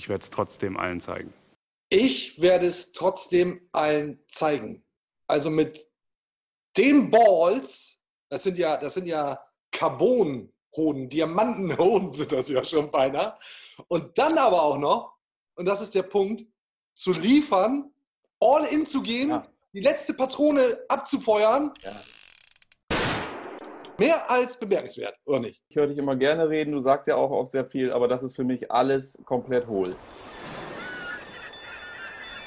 ich werde es trotzdem allen zeigen. Ich werde es trotzdem allen zeigen. Also mit den Balls, das sind ja, das sind ja Carbonhoden, Diamantenhoden sind das ja schon beinahe. Und dann aber auch noch, und das ist der Punkt, zu liefern, all in zu gehen, ja. die letzte Patrone abzufeuern. Ja. Mehr als bemerkenswert, oder nicht? Ich höre dich immer gerne reden, du sagst ja auch oft sehr viel, aber das ist für mich alles komplett hohl.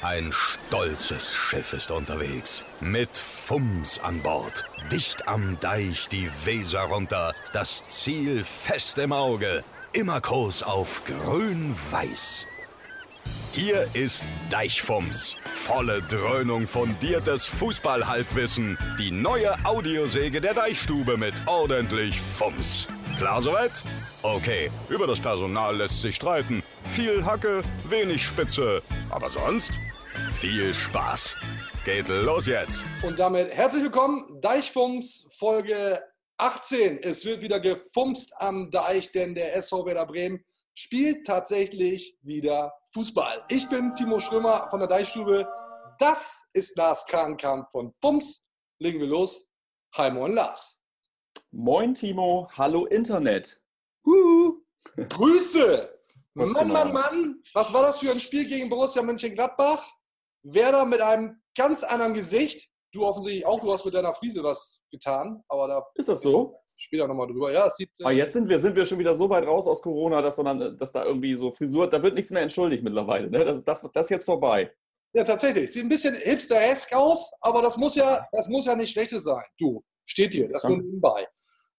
Ein stolzes Schiff ist unterwegs. Mit Fums an Bord. Dicht am Deich die Weser runter. Das Ziel fest im Auge. Immer Kurs auf grün-weiß. Hier ist Deichfums. Volle Dröhnung fundiertes Fußballhalbwissen. Die neue Audiosäge der Deichstube mit ordentlich Fums. Klar soweit? Okay, über das Personal lässt sich streiten. Viel Hacke, wenig Spitze. Aber sonst viel Spaß. Geht los jetzt. Und damit herzlich willkommen, Deichfums Folge 18. Es wird wieder gefumst am Deich, denn der SV Werder Bremen spielt tatsächlich wieder Fußball. Ich bin Timo Schrömer von der Deichstube. Das ist Lars Krankamp von Fums. Legen wir los. Hi, moin Lars. Moin Timo, hallo Internet. Huhu. Grüße. Mann, Mann, Mann, was war das für ein Spiel gegen Borussia Mönchengladbach? Werder mit einem ganz anderen Gesicht. Du offensichtlich auch, du hast mit deiner Friese was getan, aber da. Ist das so? Später nochmal drüber. Ja, es sieht. Aber ah, jetzt sind wir, sind wir schon wieder so weit raus aus Corona, dass, dann, dass da irgendwie so Frisur, da wird nichts mehr entschuldigt mittlerweile. Ne? Das, das, das ist jetzt vorbei. Ja, tatsächlich. Sieht ein bisschen hipsteresk aus, aber das muss ja, das muss ja nicht schlechtes sein. Du, steht dir, das nur nebenbei.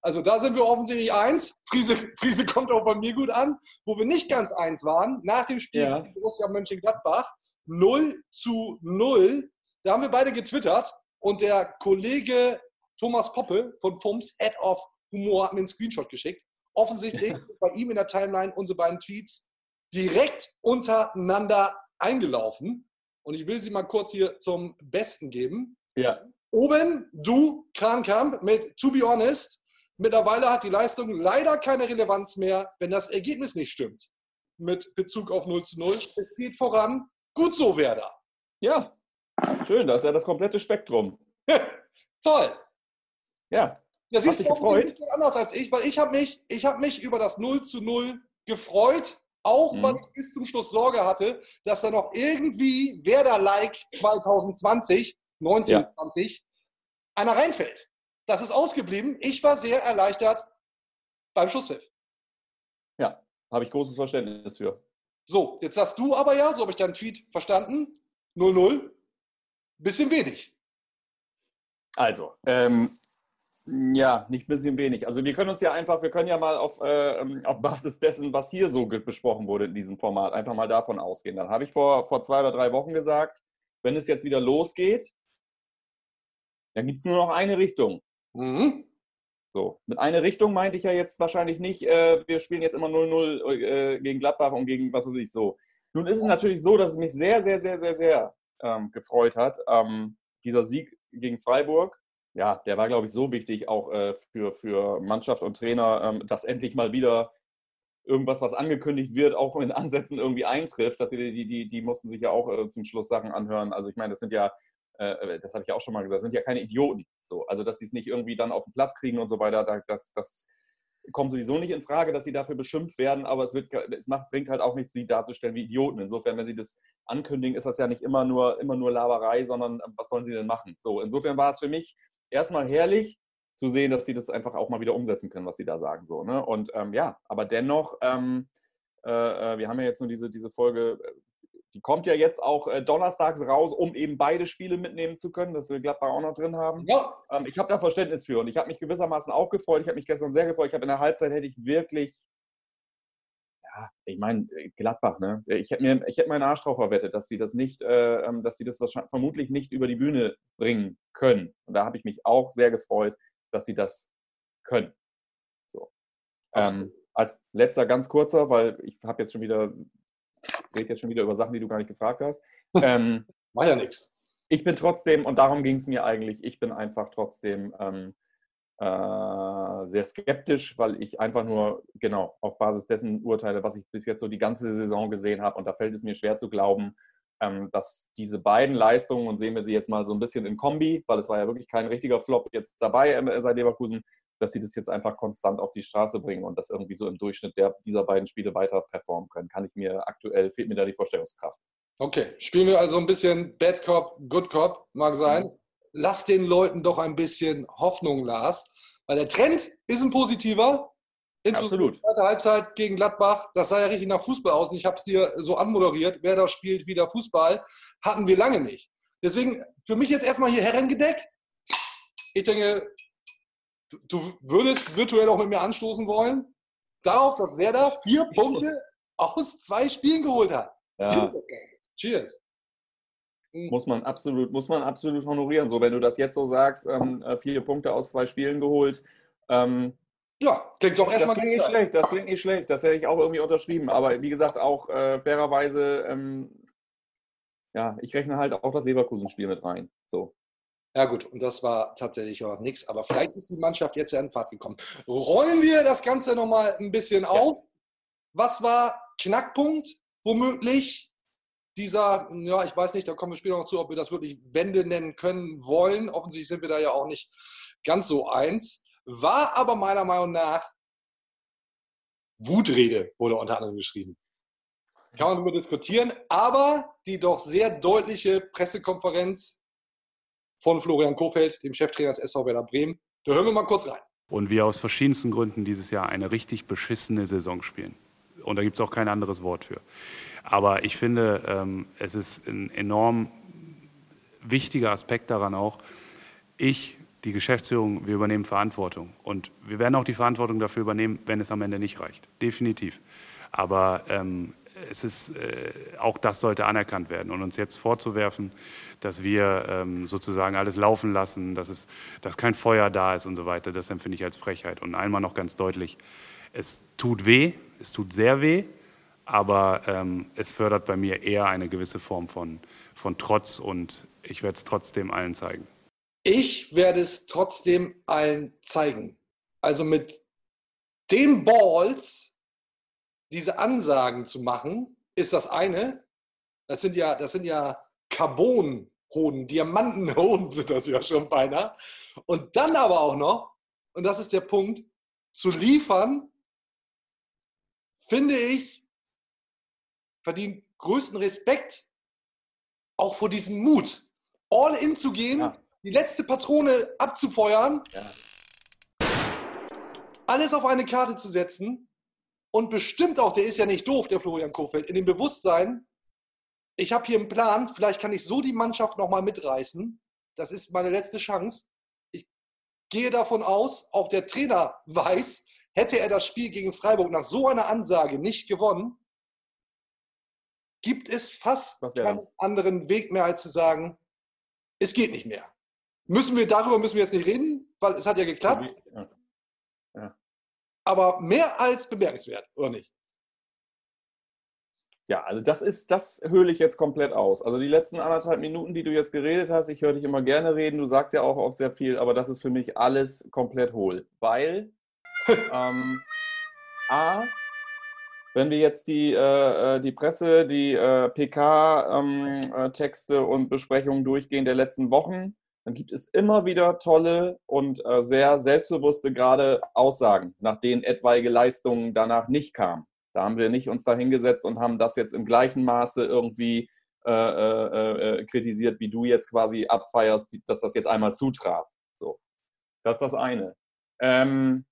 Also da sind wir offensichtlich eins. Friese, Friese kommt auch bei mir gut an. Wo wir nicht ganz eins waren, nach dem Spiel ja. Borussia Mönchengladbach, 0 zu 0. Da haben wir beide getwittert und der Kollege Thomas Poppe von FUMS, Head of Humor, hat mir einen Screenshot geschickt. Offensichtlich sind bei ihm in der Timeline unsere beiden Tweets direkt untereinander eingelaufen. Und ich will sie mal kurz hier zum Besten geben. Ja. Oben, du, Krankamp, mit To Be Honest. Mittlerweile hat die Leistung leider keine Relevanz mehr, wenn das Ergebnis nicht stimmt. Mit Bezug auf 0 zu 0. Es geht voran. Gut so, Werder. Ja, schön, das ist ja das komplette Spektrum. Toll. Ja. Das ist gefreut? anders als ich, weil ich habe mich, hab mich über das 0 zu 0 gefreut, auch mhm. weil ich bis zum Schluss Sorge hatte, dass da noch irgendwie Werder-like 2020, 1920, ja. einer reinfällt. Das ist ausgeblieben. Ich war sehr erleichtert beim Schusspfiff. Ja, habe ich großes Verständnis für. So, jetzt sagst du aber ja, so habe ich deinen Tweet verstanden, 0-0, bisschen wenig. Also, ähm, ja, nicht bisschen wenig. Also wir können uns ja einfach, wir können ja mal auf, äh, auf Basis dessen, was hier so besprochen wurde in diesem Format, einfach mal davon ausgehen. Dann habe ich vor, vor zwei oder drei Wochen gesagt, wenn es jetzt wieder losgeht, dann gibt es nur noch eine Richtung. Mhm. So, mit einer Richtung meinte ich ja jetzt wahrscheinlich nicht, äh, wir spielen jetzt immer 0-0 äh, gegen Gladbach und gegen was weiß ich so. Nun ist es natürlich so, dass es mich sehr, sehr, sehr, sehr, sehr ähm, gefreut hat. Ähm, dieser Sieg gegen Freiburg, ja, der war, glaube ich, so wichtig auch äh, für, für Mannschaft und Trainer, ähm, dass endlich mal wieder irgendwas, was angekündigt wird, auch in Ansätzen irgendwie eintrifft. Dass die, die, die, die mussten sich ja auch äh, zum Schluss Sachen anhören. Also ich meine, das sind ja äh, das habe ich ja auch schon mal gesagt, sind ja keine Idioten. So, also, dass sie es nicht irgendwie dann auf den Platz kriegen und so weiter, das, das kommt sowieso nicht in Frage, dass sie dafür beschimpft werden, aber es, wird, es macht, bringt halt auch nichts, sie darzustellen wie Idioten. Insofern, wenn sie das ankündigen, ist das ja nicht immer nur, immer nur Laberei, sondern ähm, was sollen sie denn machen? So, insofern war es für mich erstmal herrlich zu sehen, dass sie das einfach auch mal wieder umsetzen können, was sie da sagen. So, ne? Und ähm, ja, aber dennoch, ähm, äh, äh wir haben ja jetzt nur diese, diese Folge die kommt ja jetzt auch äh, donnerstags raus, um eben beide Spiele mitnehmen zu können, dass wir Gladbach auch noch drin haben. Ja. Ähm, ich habe da Verständnis für und ich habe mich gewissermaßen auch gefreut. Ich habe mich gestern sehr gefreut. Ich habe in der Halbzeit hätte ich wirklich, ja, ich meine, äh, Gladbach, ne? Ich hätte mir, ich hätte meinen Arsch drauf verwettet, dass sie das nicht, äh, ähm, dass sie das vermutlich nicht über die Bühne bringen können. Und da habe ich mich auch sehr gefreut, dass sie das können. So. Ähm, als letzter ganz kurzer, weil ich habe jetzt schon wieder rede jetzt schon wieder über Sachen, die du gar nicht gefragt hast. Ähm, War ja nichts. Ich bin trotzdem, und darum ging es mir eigentlich, ich bin einfach trotzdem ähm, äh, sehr skeptisch, weil ich einfach nur genau auf Basis dessen urteile, was ich bis jetzt so die ganze Saison gesehen habe. Und da fällt es mir schwer zu glauben, ähm, dass diese beiden Leistungen, und sehen wir sie jetzt mal so ein bisschen in Kombi, weil es war ja wirklich kein richtiger Flop jetzt dabei äh, seit Leverkusen, dass sie das jetzt einfach konstant auf die Straße bringen und das irgendwie so im Durchschnitt der, dieser beiden Spiele weiter performen können. Kann ich mir aktuell, fehlt mir da die Vorstellungskraft. Okay, spielen wir also ein bisschen Bad Cop, Good Cop, mag sein. Mhm. Lass den Leuten doch ein bisschen Hoffnung, Lars. Weil der Trend ist ein positiver. Absolut. Zweite Halbzeit gegen Gladbach, das sah ja richtig nach Fußball aus. Und ich habe es dir so anmoderiert, wer da spielt wieder Fußball, hatten wir lange nicht. Deswegen für mich jetzt erstmal hier Herrengedeck. Ich denke, du würdest virtuell auch mit mir anstoßen wollen. Darauf, dass wer da vier Punkte aus zwei Spielen geholt hat. Ja. Cheers. Muss man absolut, muss man absolut honorieren. So, wenn du das jetzt so sagst, ähm, äh, vier Punkte aus zwei Spielen geholt. Ähm, ja, klingt doch erstmal. Das klingt nicht schlecht, das klingt nicht schlecht. Das hätte ich auch irgendwie unterschrieben. Aber wie gesagt, auch äh, fairerweise, ähm, ja, ich rechne halt auch das Leverkusen-Spiel mit rein. So. Ja gut, und das war tatsächlich auch nichts. Aber vielleicht ist die Mannschaft jetzt ja in Fahrt gekommen. Rollen wir das Ganze nochmal ein bisschen ja. auf. Was war Knackpunkt womöglich dieser, ja, ich weiß nicht, da kommen wir später noch zu, ob wir das wirklich Wende nennen können wollen. Offensichtlich sind wir da ja auch nicht ganz so eins. War aber meiner Meinung nach Wutrede, wurde unter anderem geschrieben. Kann man darüber diskutieren, aber die doch sehr deutliche Pressekonferenz von Florian Kofeld, dem Cheftrainer des SV Werder Bremen, da hören wir mal kurz rein. Und wir aus verschiedensten Gründen dieses Jahr eine richtig beschissene Saison spielen. Und da gibt es auch kein anderes Wort für. Aber ich finde, ähm, es ist ein enorm wichtiger Aspekt daran auch, ich, die Geschäftsführung, wir übernehmen Verantwortung. Und wir werden auch die Verantwortung dafür übernehmen, wenn es am Ende nicht reicht. Definitiv. Aber ähm, es ist, äh, auch das sollte anerkannt werden. Und uns jetzt vorzuwerfen, dass wir ähm, sozusagen alles laufen lassen, dass, es, dass kein Feuer da ist und so weiter, das empfinde ich als Frechheit. Und einmal noch ganz deutlich, es tut weh, es tut sehr weh, aber ähm, es fördert bei mir eher eine gewisse Form von, von Trotz und ich werde es trotzdem allen zeigen. Ich werde es trotzdem allen zeigen. Also mit den Balls diese Ansagen zu machen, ist das eine. Das sind ja, das sind ja Carbonhoden, Diamantenhoden sind das ja schon beinahe. Und dann aber auch noch, und das ist der Punkt, zu liefern, finde ich, verdient größten Respekt auch vor diesem Mut, all in zu gehen, ja. die letzte Patrone abzufeuern, ja. alles auf eine Karte zu setzen und bestimmt auch, der ist ja nicht doof, der Florian Kofeld, in dem Bewusstsein, ich habe hier einen Plan, vielleicht kann ich so die Mannschaft nochmal mitreißen. Das ist meine letzte Chance. Ich gehe davon aus, auch der Trainer weiß, hätte er das Spiel gegen Freiburg nach so einer Ansage nicht gewonnen, gibt es fast keinen anderen Weg mehr, als zu sagen, es geht nicht mehr. Müssen wir darüber müssen wir jetzt nicht reden, weil es hat ja geklappt. Ja. Ja. Aber mehr als bemerkenswert, oder nicht? Ja, also das ist, das höhle ich jetzt komplett aus. Also die letzten anderthalb Minuten, die du jetzt geredet hast, ich höre dich immer gerne reden, du sagst ja auch oft sehr viel, aber das ist für mich alles komplett hohl. Weil ähm, A, wenn wir jetzt die, äh, äh die Presse, die äh, PK-Texte ähm, äh, und Besprechungen durchgehen der letzten Wochen, dann gibt es immer wieder tolle und äh, sehr selbstbewusste gerade Aussagen, nach denen etwaige Leistungen danach nicht kamen. Da haben wir nicht uns da hingesetzt und haben das jetzt im gleichen Maße irgendwie äh, kritisiert, wie du jetzt quasi abfeierst, dass das jetzt einmal zutraf. So, das ist das eine. Ähm,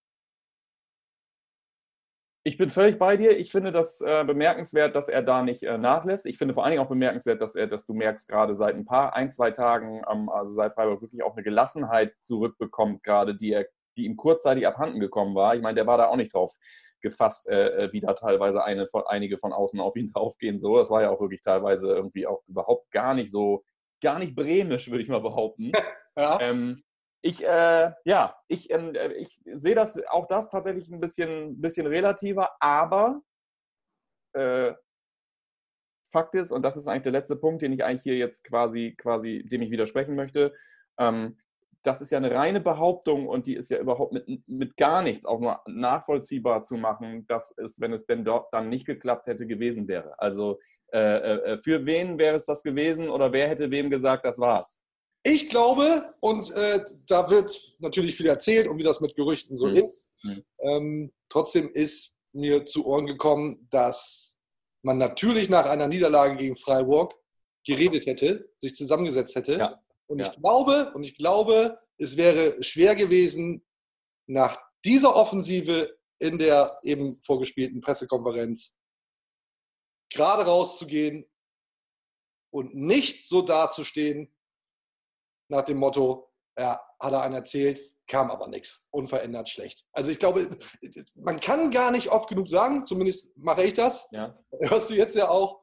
ich bin völlig bei dir. Ich finde das äh, bemerkenswert, dass er da nicht äh, nachlässt. Ich finde vor allen Dingen auch bemerkenswert, dass er, dass du merkst, gerade seit ein paar, ein, zwei Tagen, ähm, also seit Freiburg wirklich auch eine Gelassenheit zurückbekommt, gerade die, er, die ihm kurzzeitig abhanden gekommen war. Ich meine, der war da auch nicht drauf gefasst, äh, äh wie da teilweise eine, einige von außen auf ihn draufgehen. So, das war ja auch wirklich teilweise irgendwie auch überhaupt gar nicht so, gar nicht bremisch, würde ich mal behaupten. Ja. Ähm, ich, äh, ja, ich, ähm, äh, ich sehe das auch das tatsächlich ein bisschen, bisschen relativer, aber äh, Fakt ist, und das ist eigentlich der letzte Punkt, den ich eigentlich hier jetzt quasi, quasi, dem ich widersprechen möchte, ähm, das ist ja eine reine Behauptung und die ist ja überhaupt mit, mit gar nichts auch nur nachvollziehbar zu machen, dass es, wenn es denn dort dann nicht geklappt hätte, gewesen wäre. Also äh, äh, für wen wäre es das gewesen oder wer hätte wem gesagt, das war's? Ich glaube, und äh, da wird natürlich viel erzählt und wie das mit Gerüchten so Mhm. ist, Mhm. ähm, trotzdem ist mir zu Ohren gekommen, dass man natürlich nach einer Niederlage gegen Freiburg geredet hätte, sich zusammengesetzt hätte. Ja. Und Ja. ich glaube, und ich glaube, es wäre schwer gewesen, nach dieser Offensive in der eben vorgespielten Pressekonferenz gerade rauszugehen und nicht so dazustehen nach dem Motto, ja, hat er einen erzählt, kam aber nichts, unverändert schlecht. Also ich glaube, man kann gar nicht oft genug sagen, zumindest mache ich das, Ja. hörst du jetzt ja auch,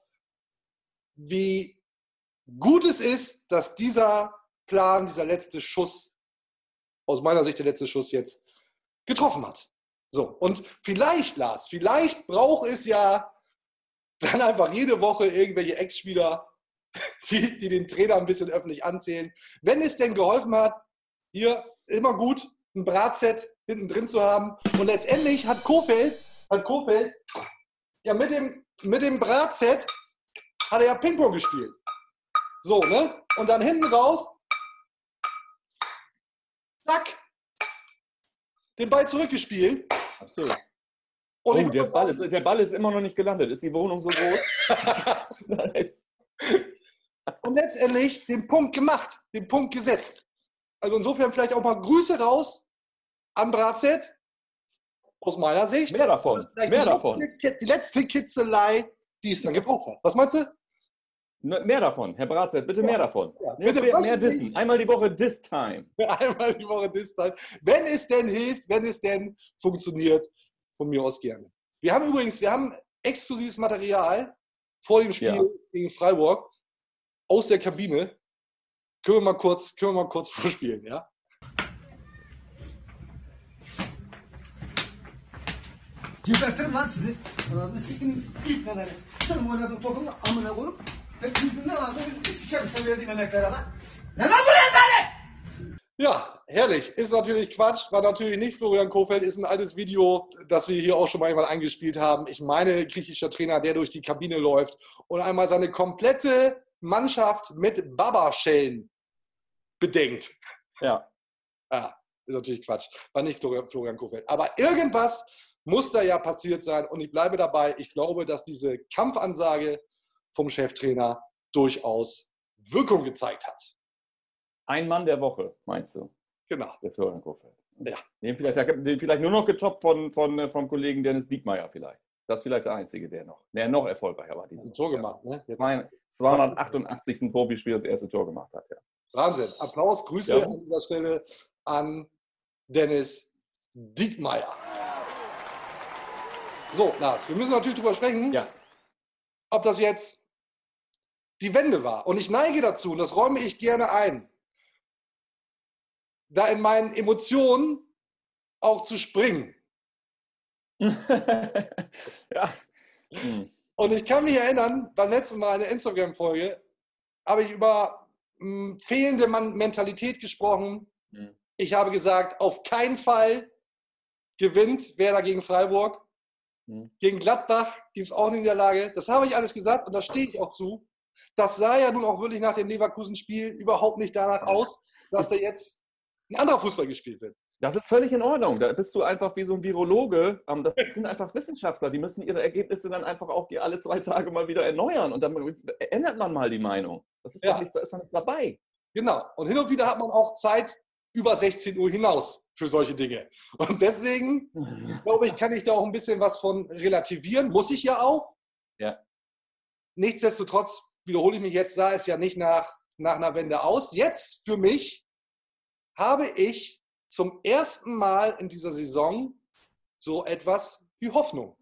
wie gut es ist, dass dieser Plan, dieser letzte Schuss, aus meiner Sicht der letzte Schuss jetzt, getroffen hat. So, und vielleicht, Lars, vielleicht braucht es ja dann einfach jede Woche irgendwelche Ex-Spieler, die, die den Trainer ein bisschen öffentlich anzählen. Wenn es denn geholfen hat, hier immer gut ein Bratset hinten drin zu haben. Und letztendlich hat Kofeld, hat Kofeld ja mit dem, mit dem Bratset hat er ja Ping-Pong gespielt. So, ne? Und dann hinten raus, zack, den Ball zurückgespielt. Absolut. Und Oh, der Ball, ist, der Ball ist immer noch nicht gelandet. Ist die Wohnung so groß? und letztendlich den Punkt gemacht, den Punkt gesetzt. Also insofern vielleicht auch mal Grüße raus an Brazet. Aus meiner Sicht. Mehr davon. Mehr die, davon. Letzte, die letzte Kitzelei, die es dann gebraucht hat. Was meinst du? Ne- Mehr davon. Herr Bratzett, bitte Ja. mehr davon. Ja, bitte, mehr, mehr Dissen. Einmal die Woche Diss-Time. Einmal die Woche Distanz. Wenn es denn hilft, wenn es denn funktioniert, von mir aus gerne. Wir haben übrigens, wir haben exklusives Material vor dem Spiel Ja. gegen Freiburg aus der Kabine. Können wir mal kurz, können wir mal kurz vorspielen, ja? Gebertirim lan sizi. Anasını sikinin ilk nedeni. Sen oynadığın topun amına koyup hepinizin ne lazım yüzünü sikerim sen verdiğim emeklere lan. Ne lan bu rezalet? Ja, herrlich. Ist natürlich Quatsch, war natürlich nicht Florian Kofeld, ist ein altes Video, das wir hier auch schon mal einmal angespielt haben. Ich meine, griechischer Trainer, der durch die Kabine läuft und einmal seine komplette Mannschaft mit Babaschellen bedenkt. Ja. Ja, ist natürlich Quatsch. War nicht Florian Kofeld. Aber irgendwas muss da ja passiert sein und ich bleibe dabei. Ich glaube, dass diese Kampfansage vom Cheftrainer durchaus Wirkung gezeigt hat. Ein Mann der Woche, meinst du, Genau. der Florian Kofeld? Ja. Den vielleicht, den vielleicht nur noch getoppt von, von, äh, vom Kollegen Dennis Diekmeyer vielleicht. Das ist vielleicht der Einzige, der noch, der noch erfolgreicher war. Ein Tor gemacht. Ne? Jetzt, Mein 288. Profispiel das erste Tor gemacht hat. Ja. Wahnsinn. Applaus, Grüße Ja. an dieser Stelle an Dennis Diekmeyer. So, Lars, wir müssen natürlich drüber sprechen, ja. ob das jetzt die Wende war. Und ich neige dazu, und das räume ich gerne ein, da in meinen Emotionen auch zu springen. ja. Hm. Und ich kann mich erinnern, beim letzten Mal in der Instagram-Folge habe ich über mh, fehlende Man Mentalität gesprochen. Hm. Ich habe gesagt, auf keinen Fall gewinnt Werder gegen Freiburg. Hm. Gegen Gladbach gibt es auch eine Niederlage. Das habe ich alles gesagt und da stehe ich auch zu. Das sah ja nun auch wirklich nach dem Leverkusen-Spiel überhaupt nicht danach aus, dass da jetzt ein anderer Fußball gespielt wird. Das ist völlig in Ordnung. Da bist du einfach wie so ein Virologe. Ähm, Das sind einfach Wissenschaftler. Die müssen ihre Ergebnisse dann einfach auch alle zwei Tage mal wieder erneuern. Und dann ändert man mal die Meinung. Das ist, Ja. doch nicht, da ist doch nicht dabei. Genau. Und hin und wieder hat man auch Zeit über 16 Uhr hinaus für solche Dinge. Und deswegen glaube ich, kann ich da auch ein bisschen was von relativieren. Muss ich ja auch. Ja. Nichtsdestotrotz wiederhole ich mich jetzt, sah es ja nicht nach, nach einer Wende aus. Jetzt für mich habe ich zum ersten Mal in dieser Saison so etwas wie Hoffnung.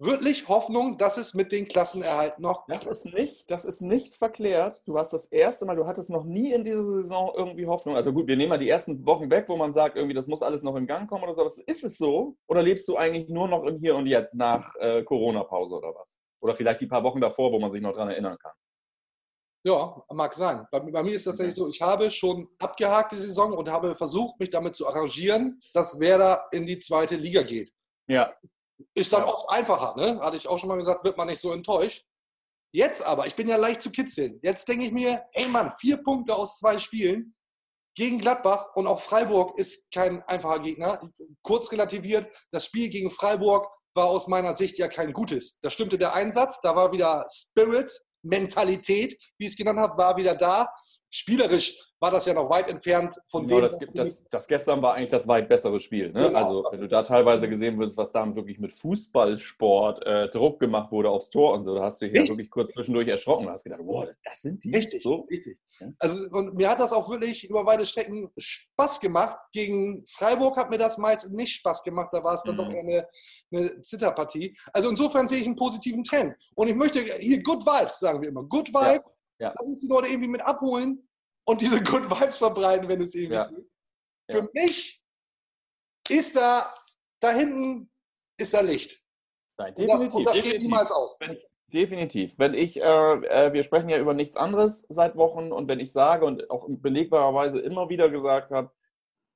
Wirklich Hoffnung, dass es mit den Klassenerhalt noch Das ist nicht, das ist nicht verklärt. Du hast das erste Mal, du hattest noch nie in dieser Saison irgendwie Hoffnung. Also gut, wir nehmen mal die ersten Wochen weg, wo man sagt, irgendwie, das muss alles noch in Gang kommen oder so. Aber ist es so? Oder lebst du eigentlich nur noch im Hier und Jetzt nach äh, Corona-Pause oder was? Oder vielleicht die paar Wochen davor, wo man sich noch dran erinnern kann? Ja, mag sein. Bei, bei, mir ist es tatsächlich so, ich habe schon abgehakt die Saison und habe versucht, mich damit zu arrangieren, dass Werder in die zweite Liga geht. Ja. Ist dann oft einfacher, ne? Hatte ich auch schon mal gesagt, wird man nicht so enttäuscht. Jetzt aber, ich bin ja leicht zu kitzeln. Jetzt denke ich mir, ey Mann, vier Punkte aus zwei Spielen gegen Gladbach und auch Freiburg ist kein einfacher Gegner. Kurz relativiert, das Spiel gegen Freiburg war aus meiner Sicht ja kein gutes. Da stimmte der Einsatz, da war wieder Spirit, Mentalität, wie ich es genannt habe, war wieder da. Spielerisch war das ja noch weit entfernt von genau, dem. Das, das, das, gestern war eigentlich das weit bessere Spiel. Ne? Genau, also, wenn du da teilweise gesehen würdest, was da wirklich mit Fußballsport äh, Druck gemacht wurde aufs Tor und so, da hast du dich ja wirklich kurz zwischendurch erschrocken und hast gedacht, wow, das, das sind die. Richtig, so. richtig. Also, und mir hat das auch wirklich über weite Strecken Spaß gemacht. Gegen Freiburg hat mir das meist nicht Spaß gemacht, da war es dann mhm. doch eine, eine Zitterpartie. Also, insofern sehe ich einen positiven Trend. Und ich möchte hier Good Vibes, sagen wir immer. Good Vibes. Ja. Ja. Lass uns die Leute irgendwie mit abholen und diese Good Vibes verbreiten, wenn es irgendwie ja. geht. Für ja. mich ist da, da hinten ist da Licht. Nein, definitiv. Und das, und das definitiv. geht niemals aus. Wenn ich, definitiv. Wenn ich, äh, äh, wir sprechen ja über nichts anderes seit Wochen und wenn ich sage und auch belegbarerweise immer wieder gesagt habe,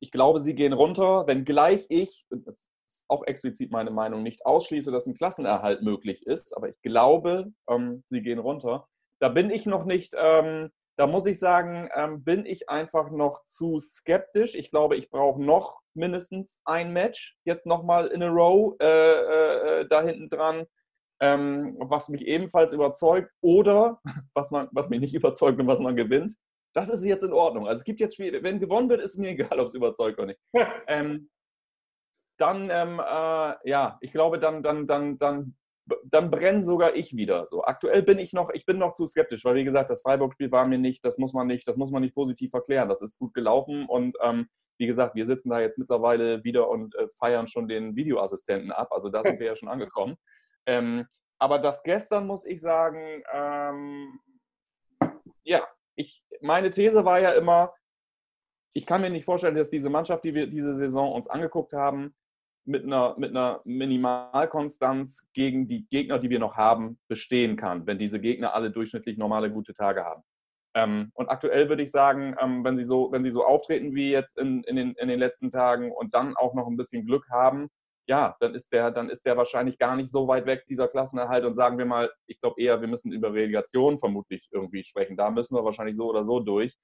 ich glaube, sie gehen runter, wenngleich ich, das ist auch explizit meine Meinung, nicht ausschließe, dass ein Klassenerhalt möglich ist, aber ich glaube, ähm, sie gehen runter. Da bin ich noch nicht ähm, da muss ich sagen, ähm, bin ich einfach noch zu skeptisch. Ich glaube, ich brauche noch mindestens ein Match, jetzt nochmal in a row äh, äh, da hinten dran, ähm, was mich ebenfalls überzeugt oder was, man, was mich nicht überzeugt und was man gewinnt. Das ist jetzt in Ordnung. Also es gibt jetzt Spiele, wenn gewonnen wird, ist mir egal, ob es überzeugt oder nicht. ähm, dann, ähm, äh, ja, ich glaube, dann, dann, dann, dann dann brenne sogar ich wieder. So aktuell bin ich noch, ich bin noch zu skeptisch, weil wie gesagt, das Freiburg-Spiel war mir nicht, das muss man nicht, das muss man nicht positiv erklären. Das ist gut gelaufen und ähm, wie gesagt, wir sitzen da jetzt mittlerweile wieder und äh, feiern schon den Videoassistenten ab. Also da sind wir ja schon angekommen. Ähm, aber das gestern muss ich sagen, ähm, ja, ich, meine These war ja immer, ich kann mir nicht vorstellen, dass diese Mannschaft, die wir diese Saison uns angeguckt haben, mit einer, mit einer Minimalkonstanz gegen die Gegner, die wir noch haben, bestehen kann, wenn diese Gegner alle durchschnittlich normale gute Tage haben. Ähm, und aktuell würde ich sagen, ähm, wenn, sie so, wenn sie so auftreten wie jetzt in, in, den, in den letzten Tagen und dann auch noch ein bisschen Glück haben, ja, dann ist der, dann ist der wahrscheinlich gar nicht so weit weg, dieser Klassenerhalt. Und sagen wir mal, ich glaube eher, wir müssen über Relegation vermutlich irgendwie sprechen. Da müssen wir wahrscheinlich so oder so durch.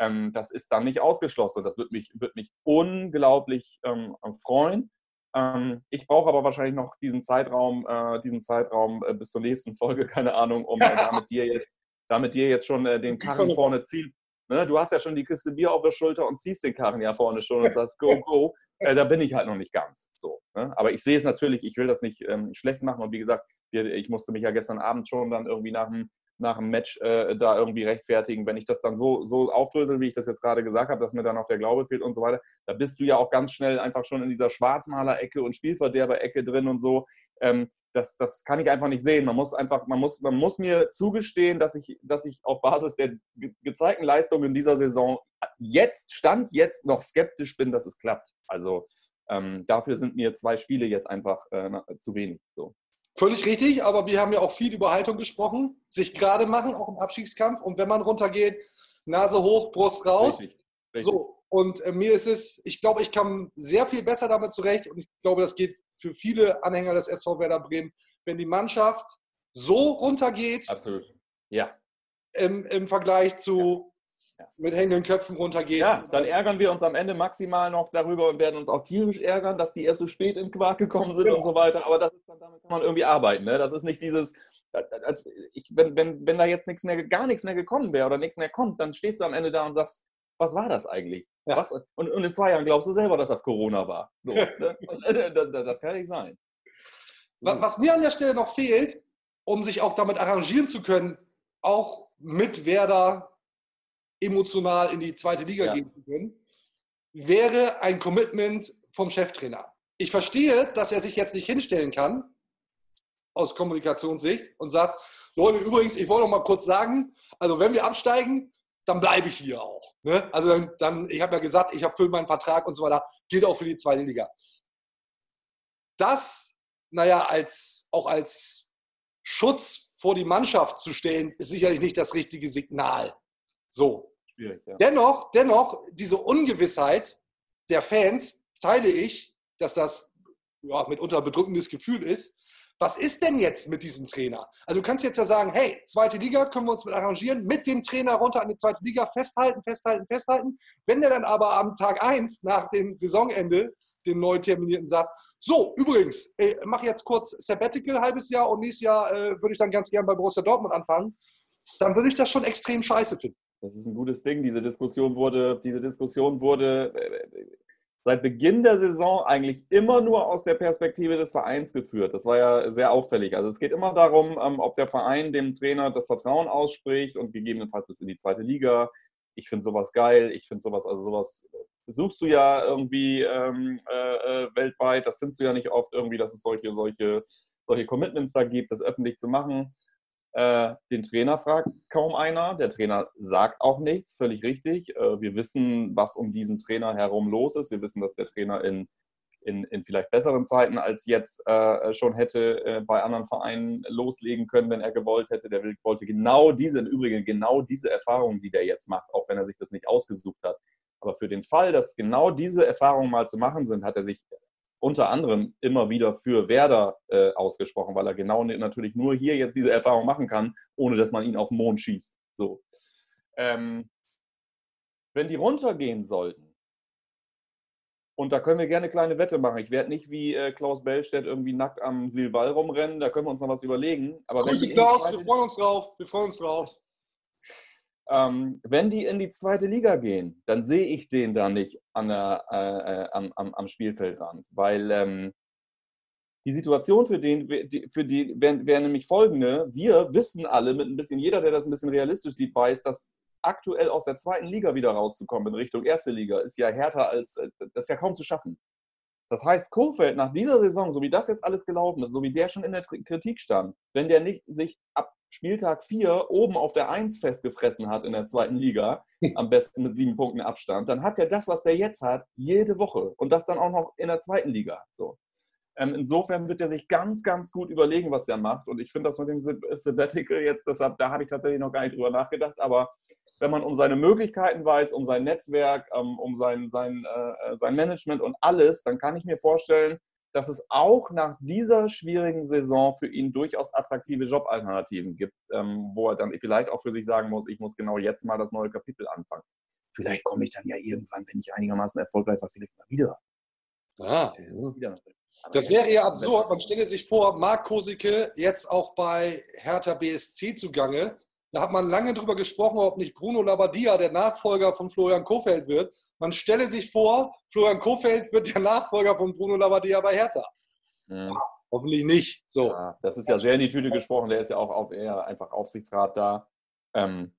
Ähm, das ist dann nicht ausgeschlossen. Das würde mich, wird mich unglaublich ähm, freuen. Ähm, ich brauche aber wahrscheinlich noch diesen Zeitraum, äh, diesen Zeitraum äh, bis zur nächsten Folge, keine Ahnung, um äh, damit dir jetzt, damit dir jetzt schon äh, den Karren vorne ziehen. Ne? Du hast ja schon die Kiste Bier auf der Schulter und ziehst den Karren ja vorne schon und sagst, go, go. Äh, da bin ich halt noch nicht ganz so. Ne? Aber ich sehe es natürlich, ich will das nicht ähm, schlecht machen und wie gesagt, ich musste mich ja gestern Abend schon dann irgendwie nach dem nach dem Match äh, da irgendwie rechtfertigen. Wenn ich das dann so, so aufdrösel, wie ich das jetzt gerade gesagt habe, dass mir dann noch der Glaube fehlt und so weiter, da bist du ja auch ganz schnell einfach schon in dieser Schwarzmaler-Ecke und Spielverderber-Ecke drin und so. Ähm, das, das kann ich einfach nicht sehen. Man muss einfach, man muss, man muss mir zugestehen, dass ich, dass ich auf Basis der ge gezeigten Leistungen in dieser Saison jetzt, Stand jetzt noch skeptisch bin, dass es klappt. Also ähm, dafür sind mir zwei Spiele jetzt einfach äh, zu wenig. So. Völlig richtig, aber wir haben ja auch viel über Haltung gesprochen. Sich gerade machen, auch im Abstiegskampf. Und wenn man runtergeht, Nase hoch, Brust raus. Richtig, richtig. So, und äh, mir ist es, ich glaube, ich kam sehr viel besser damit zurecht. Und ich glaube, das geht für viele Anhänger des SV Werder Bremen, wenn die Mannschaft so runtergeht. Absolut. Ja. Im, im Vergleich zu mit hängenden Köpfen runtergehen. Ja, dann ärgern wir uns am Ende maximal noch darüber und werden uns auch tierisch ärgern, dass die erst so spät in Quark gekommen sind genau. und so weiter. Aber das ist dann, damit kann man irgendwie arbeiten. Ne? Das ist nicht dieses, als ich, wenn, wenn, wenn da jetzt nichts mehr, gar nichts mehr gekommen wäre oder nichts mehr kommt, dann stehst du am Ende da und sagst, was war das eigentlich? Ja. Was? Und, und, in zwei Jahren glaubst du selber, dass das Corona war. So, ne? das kann nicht sein. Was mir an der Stelle noch fehlt, um sich auch damit arrangieren zu können, auch mit Werder emotional in die zweite Liga ja. gehen zu können, wäre ein Commitment vom Cheftrainer. Ich verstehe, dass er sich jetzt nicht hinstellen kann, aus Kommunikationssicht, und sagt, Leute, übrigens, ich wollte noch mal kurz sagen, also wenn wir absteigen, dann bleibe ich hier auch. Ne? Also dann, dann ich habe ja gesagt, ich erfülle meinen Vertrag und so weiter, gilt auch für die zweite Liga. Das, naja, als, auch als Schutz vor die Mannschaft zu stellen, ist sicherlich nicht das richtige Signal. So. Schwierig, ja. Dennoch, dennoch, diese Ungewissheit der Fans teile ich, dass das ja, mitunter bedrückendes Gefühl ist. Was ist denn jetzt mit diesem Trainer? Also du kannst jetzt ja sagen, hey, zweite Liga können wir uns mit arrangieren, mit dem Trainer runter an die zweite Liga, festhalten, festhalten, festhalten. Wenn der dann aber am Tag 1 nach dem Saisonende den neu terminierten sagt, so, übrigens, ich mache jetzt kurz Sabbatical, halbes Jahr und nächstes Jahr äh, würde ich dann ganz gern bei Borussia Dortmund anfangen, dann würde ich das schon extrem scheiße finden. Das ist ein gutes Ding. Diese Diskussion wurde, diese Diskussion wurde äh, seit Beginn der Saison eigentlich immer nur aus der Perspektive des Vereins geführt. Das war ja sehr auffällig. Also es geht immer darum, ähm, ob der Verein dem Trainer das Vertrauen ausspricht und gegebenenfalls bis in die zweite Liga. Ich finde sowas geil. Ich finde sowas, also sowas suchst du ja irgendwie ähm, äh, äh, weltweit. Das findest du ja nicht oft irgendwie, dass es solche, solche, solche Commitments da gibt, das öffentlich zu machen. Äh, den Trainer fragt kaum einer. Der Trainer sagt auch nichts, völlig richtig. Äh, wir wissen, was um diesen Trainer herum los ist. Wir wissen, dass der Trainer in, in, in vielleicht besseren Zeiten als jetzt äh, schon hätte äh, bei anderen Vereinen loslegen können, wenn er gewollt hätte. Der wollte genau diese, im Übrigen genau diese Erfahrungen, die der jetzt macht, auch wenn er sich das nicht ausgesucht hat, aber für den Fall, dass genau diese Erfahrungen mal zu machen sind, hat er sich unter anderem immer wieder für Werder äh, ausgesprochen, weil er genau natürlich nur hier jetzt diese Erfahrung machen kann, ohne dass man ihn auf den Mond schießt. So. Ähm, wenn die runtergehen sollten, und da können wir gerne eine kleine Wette machen. Ich werde nicht wie äh, Klaus Bellstedt irgendwie nackt am Silval rumrennen, da können wir uns noch was überlegen. Aber Grüße Klaus, wir freuen uns drauf. Wir freuen uns drauf. Ähm, wenn die in die zweite Liga gehen, dann sehe ich den da nicht an der, äh, äh am, am, am, Spielfeldrand, weil ähm, die Situation für den, für die wäre wär nämlich folgende: Wir wissen alle, mit ein bisschen jeder, der das ein bisschen realistisch sieht, weiß, dass aktuell aus der zweiten Liga wieder rauszukommen in Richtung erste Liga ist ja härter als äh, das ist ja kaum zu schaffen. Das heißt, Kofeld nach dieser Saison, so wie das jetzt alles gelaufen ist, so wie der schon in der Kritik stand, wenn der nicht sich ab Spieltag 4 oben auf der 1 festgefressen hat in der zweiten Liga, am besten mit sieben Punkten Abstand, dann hat er das, was der jetzt hat, jede Woche. Und das dann auch noch in der zweiten Liga. So. Ähm, insofern wird er sich ganz, ganz gut überlegen, was der macht. Und ich finde das mit dem Sabbatical jetzt, deshalb, da habe ich tatsächlich noch gar nicht drüber nachgedacht, aber wenn man um seine Möglichkeiten weiß, um sein Netzwerk, ähm, um sein, sein, äh, sein Management und alles, dann kann ich mir vorstellen, dass es auch nach dieser schwierigen Saison für ihn durchaus attraktive Jobalternativen gibt, ähm, wo er dann vielleicht auch für sich sagen muss, ich muss genau jetzt mal das neue Kapitel anfangen. Vielleicht komme ich dann ja irgendwann, wenn ich einigermaßen erfolgreich war, vielleicht mal wieder. Ah, ja. Das wäre ja absurd. Man stelle sich vor, Marc Kosicke jetzt auch bei Hertha BSC zugange da hat man lange drüber gesprochen, ob nicht Bruno Labbadia der Nachfolger von Florian Kofeld wird. Man stelle sich vor, Florian Kofeld wird der Nachfolger von Bruno Labbadia bei Hertha. Ja, hoffentlich nicht. So. Ja, das ist ja sehr in die Tüte gesprochen. Der ist ja auch auf, eher einfach Aufsichtsrat da. Ähm,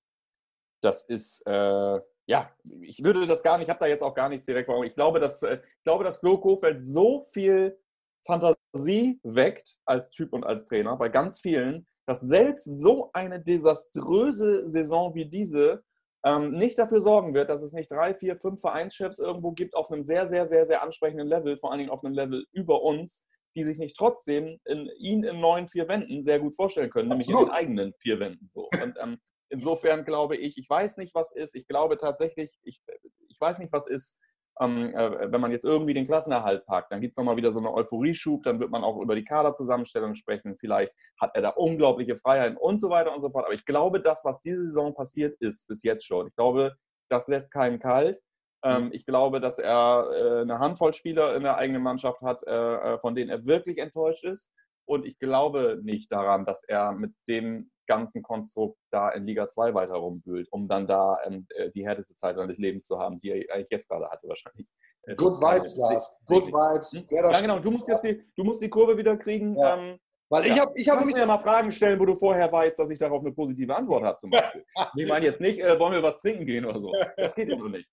das ist, äh, ja, ich würde das gar nicht, ich habe da jetzt auch gar nichts direkt vor Ich glaube, dass, äh, ich glaube, dass Flo Kofeld so viel Fantasie weckt als Typ und als Trainer bei ganz vielen, dass selbst so eine desaströse Saison wie diese ähm, nicht dafür sorgen wird, dass es nicht drei, vier, fünf Vereinschefs irgendwo gibt auf einem sehr, sehr, sehr, sehr ansprechenden Level, vor allen Dingen auf einem Level über uns, die sich nicht trotzdem in, ihn in neuen vier Wänden sehr gut vorstellen können, nämlich in den eigenen vier Wänden. So. Und ähm, insofern glaube ich, ich weiß nicht, was ist. Ich glaube tatsächlich, ich, ich weiß nicht, was ist ähm, äh, wenn man jetzt irgendwie den Klassenerhalt packt, dann gibt es nochmal wieder so eine Euphorieschub, dann wird man auch über die Kaderzusammenstellung sprechen. Vielleicht hat er da unglaubliche Freiheiten und so weiter und so fort. Aber ich glaube, das, was diese Saison passiert ist, bis jetzt schon, ich glaube, das lässt keinen kalt. Ähm, mhm. ich glaube, dass er äh, eine Handvoll Spieler in der eigenen Mannschaft hat, äh, äh, von denen er wirklich enttäuscht ist. Und ich glaube nicht daran, dass er mit dem ganzen Konstrukt da in Liga 2 weiter rumwühlt, um dann da ähm, äh, die härteste Zeit seines Lebens zu haben, die er eigentlich jetzt gerade hatte wahrscheinlich. Good Vibes, Lars. Good Vibes. Hm? Ja, genau. Du musst jetzt die, du musst die Kurve wieder kriegen. Ja. Ähm, weil ich habe ich hab nämlich. ja mal Fragen stellen, wo du vorher weißt, dass ich darauf eine positive Antwort habe, zum Beispiel. ich meine jetzt nicht, äh, wollen wir was trinken gehen oder so. Das geht ja nur nicht.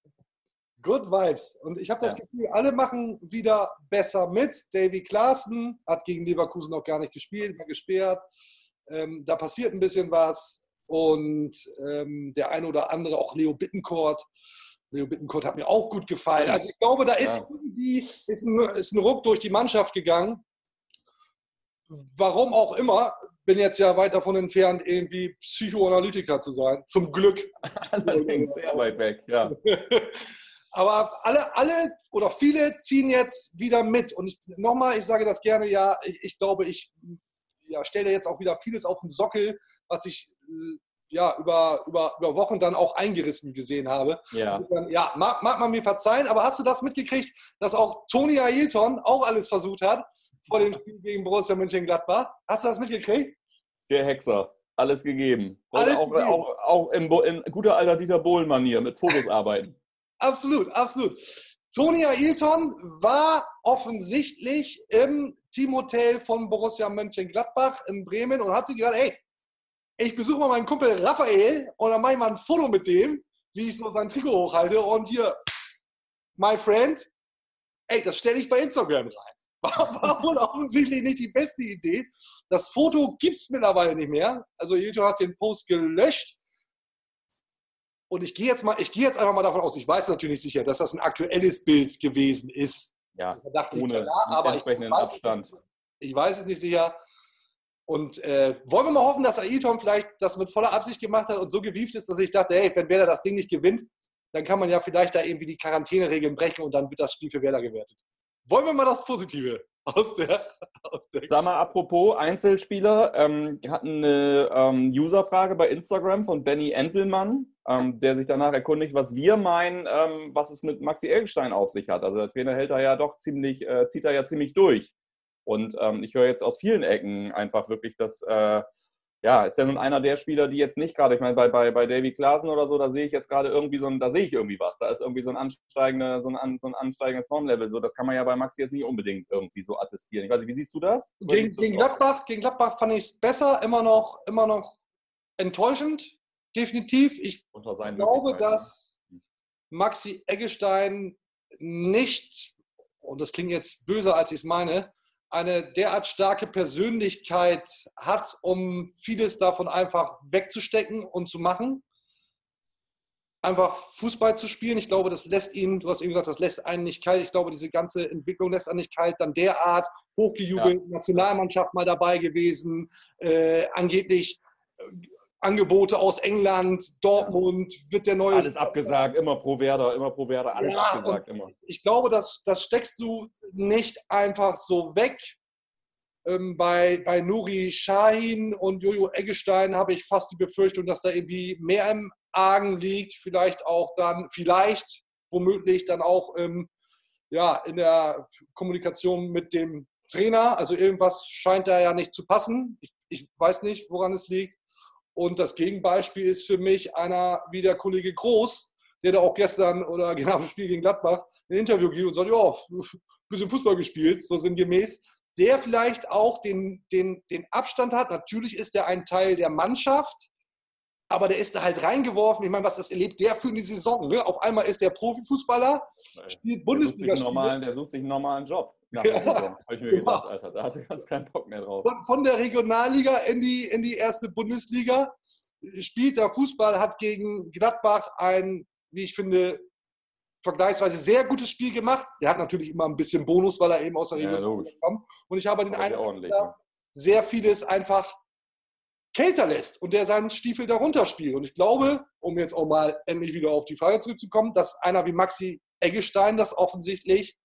Good Vibes. Und ich habe das ja. Gefühl, alle machen wieder besser mit. Davy Klaassen hat gegen Leverkusen auch gar nicht gespielt, war gesperrt. Ähm, da passiert ein bisschen was. Und ähm, der eine oder andere, auch Leo Bittencourt. Leo Bittencourt hat mir auch gut gefallen. Also ich glaube, da ist ja. irgendwie ist ein, ist ein Ruck durch die Mannschaft gegangen. Warum auch immer. bin jetzt ja weit davon entfernt, irgendwie Psychoanalytiker zu sein. Zum Glück. Allerdings sehr weit weg, ja. Aber alle, alle oder viele ziehen jetzt wieder mit. Und nochmal, ich sage das gerne, ja, ich, ich glaube, ich ja, stelle jetzt auch wieder vieles auf den Sockel, was ich äh, ja, über, über, über Wochen dann auch eingerissen gesehen habe. Ja, Dann, ja mag, mag man mir verzeihen, aber hast du das mitgekriegt, dass auch Toni Ailton auch alles versucht hat vor dem Spiel gegen Borussia Mönchengladbach? Hast du das mitgekriegt? der Hexer. Alles gegeben. Alles auch, gegeben. auch, auch in, in guter alter Dieter Bohlen-Manier mit Fotos arbeiten. Absolut, absolut. Toni Ailton war offensichtlich im Teamhotel von Borussia Mönchengladbach in Bremen und hat sich gedacht, ey, ich besuche mal meinen Kumpel Raphael und dann mache ich mal ein Foto mit dem, wie ich so sein Trikot hochhalte und hier, my friend, ey, das stelle ich bei Instagram rein. War, war wohl offensichtlich nicht die beste Idee. Das Foto gibt es mittlerweile nicht mehr. Also Ailton hat den Post gelöscht. Und ich gehe jetzt mal, ich gehe jetzt einfach mal davon aus, ich weiß natürlich sicher, dass das ein aktuelles Bild gewesen ist. Ja, ohne klar, aber ich entsprechenden weiß, es Abstand. nicht- ich weiß es nicht sicher. Und äh, wollen wir mal hoffen, dass Ailton vielleicht das mit voller Absicht gemacht hat und so gewieft ist, dass ich dachte, hey, wenn Werder das Ding nicht gewinnt, dann kann man ja vielleicht da irgendwie die Quarantäneregeln brechen und dann wird das Spiel für Werder gewertet. Wollen wir mal das Positive aus der, aus der Sag mal, apropos Einzelspieler, ähm, wir hatten eine ähm, Userfrage bei Instagram von Benny Entelmann, ähm, der sich danach erkundigt, was wir meinen, ähm, was es mit Maxi Eggestein auf sich hat. Also der Trainer hält da ja doch ziemlich, äh, zieht da ja ziemlich durch. Und ähm, ich höre jetzt aus vielen Ecken einfach wirklich, dass, äh, ja, ist ja nun einer der Spieler, die jetzt nicht gerade, ich meine, bei, bei, bei Davy Klaasen oder so, da sehe ich jetzt gerade irgendwie so ein, da sehe ich irgendwie was. Da ist irgendwie so ein ansteigender, so ein, so ein ansteigendes Formlevel. So, das kann man ja bei Maxi jetzt nicht unbedingt irgendwie so attestieren. Ich weiß nicht, wie siehst du das? Gegen, du gegen? Gladbach, gegen Gladbach fand ich es besser, immer noch, immer noch enttäuschend, definitiv. Ich glaube, dass Maxi Eggestein nicht, und das klingt jetzt böser, als ich es meine, eine derart starke Persönlichkeit hat, um vieles davon einfach wegzustecken und zu machen. Einfach Fußball zu spielen. Ich glaube, das lässt ihn, du hast eben gesagt, das lässt einen nicht kalt. Ich glaube, diese ganze Entwicklung lässt einen nicht kalt. Dann derart hochgejubelt, Nationalmannschaft mal dabei gewesen, äh, angeblich äh, Angebote aus England, Dortmund, wird der neue. Alles abgesagt, immer pro Werder, immer pro Werder, alles Ja, abgesagt, immer. Ich glaube, das, das steckst du nicht einfach so weg. Ähm, bei, bei Nuri Shahin und Jojo Eggestein habe ich fast die Befürchtung, dass da irgendwie mehr im Argen liegt. Vielleicht auch dann, vielleicht, womöglich dann auch ähm, ja, in der Kommunikation mit dem Trainer. Also irgendwas scheint da ja nicht zu passen. Ich, ich weiß nicht, woran es liegt. Und das Gegenbeispiel ist für mich einer wie der Kollege Groß, der da auch gestern oder genau im Spiel gegen Gladbach ein Interview gibt und sagt, ja, ein bisschen Fußball gespielt, so sinngemäß. Der vielleicht auch den, den, den Abstand hat. Natürlich ist er ein Teil der Mannschaft, aber der ist da halt reingeworfen. Ich meine, was das erlebt der für eine Saison? Ne? Auf einmal ist der Profifußballer, spielt Der sucht, sich einen Bundesliga. normalen, der sucht sich einen normalen Job. Nach Ja, der Saison, Habe ich mir genau. gesagt, Alter. Da hatte ganz keinen Bock mehr drauf. von, von der Regionalliga in die, in die erste Bundesliga, spielt da Fußball, hat gegen Gladbach ein, wie ich finde, vergleichsweise sehr gutes Spiel gemacht. Der hat natürlich immer ein bisschen Bonus, weil er eben aus der Ja, Regionalliga kommt. Und ich habe den Eindruck, dass er ne? sehr vieles einfach kälter lässt und der seinen Stiefel darunter spielt. Und ich glaube, um jetzt auch mal endlich wieder auf die Frage zurückzukommen, dass einer wie Maxi Eggestein das offensichtlich